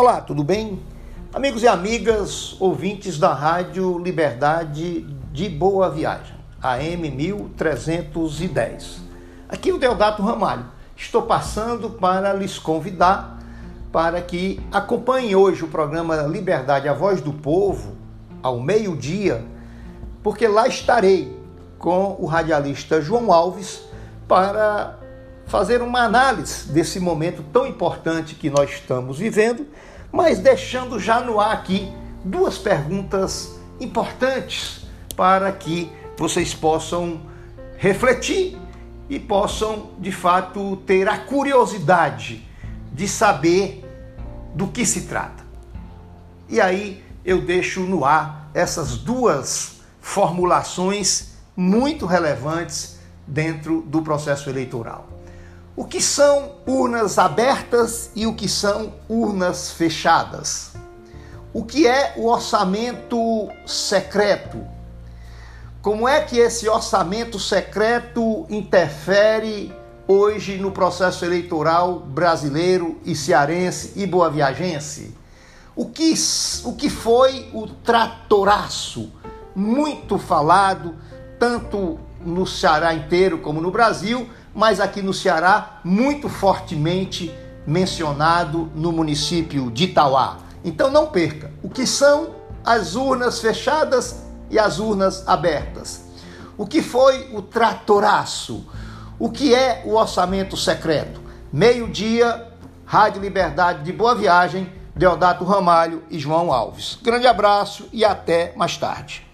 Olá, tudo bem? Amigos e amigas, ouvintes da Rádio Liberdade de Boa Viagem, AM 1310. Aqui o Deodato Ramalho. Estou passando para lhes convidar para que acompanhem hoje o programa Liberdade, a Voz do Povo, ao meio-dia, porque lá estarei com o radialista João Alves para fazer uma análise desse momento tão importante que nós estamos vivendo, mas deixando já no ar aqui duas perguntas importantes para que vocês possam refletir e possam de fato ter a curiosidade de saber do que se trata. E aí eu deixo no ar essas duas formulações muito relevantes dentro do processo eleitoral. O que são urnas abertas e o que são urnas fechadas? O que é o orçamento secreto? Como é que esse orçamento secreto interfere hoje no processo eleitoral brasileiro e cearense e boaviagense? O que, o que foi o tratoraço, muito falado, tanto no Ceará inteiro como no Brasil, mas aqui no Ceará, muito fortemente mencionado no município de Itauá. Então não perca o que são as urnas fechadas e as urnas abertas. O que foi o tratoraço? O que é o orçamento secreto? Meio-dia, Rádio Liberdade de Boa Viagem, Deodato Ramalho e João Alves. Grande abraço e até mais tarde.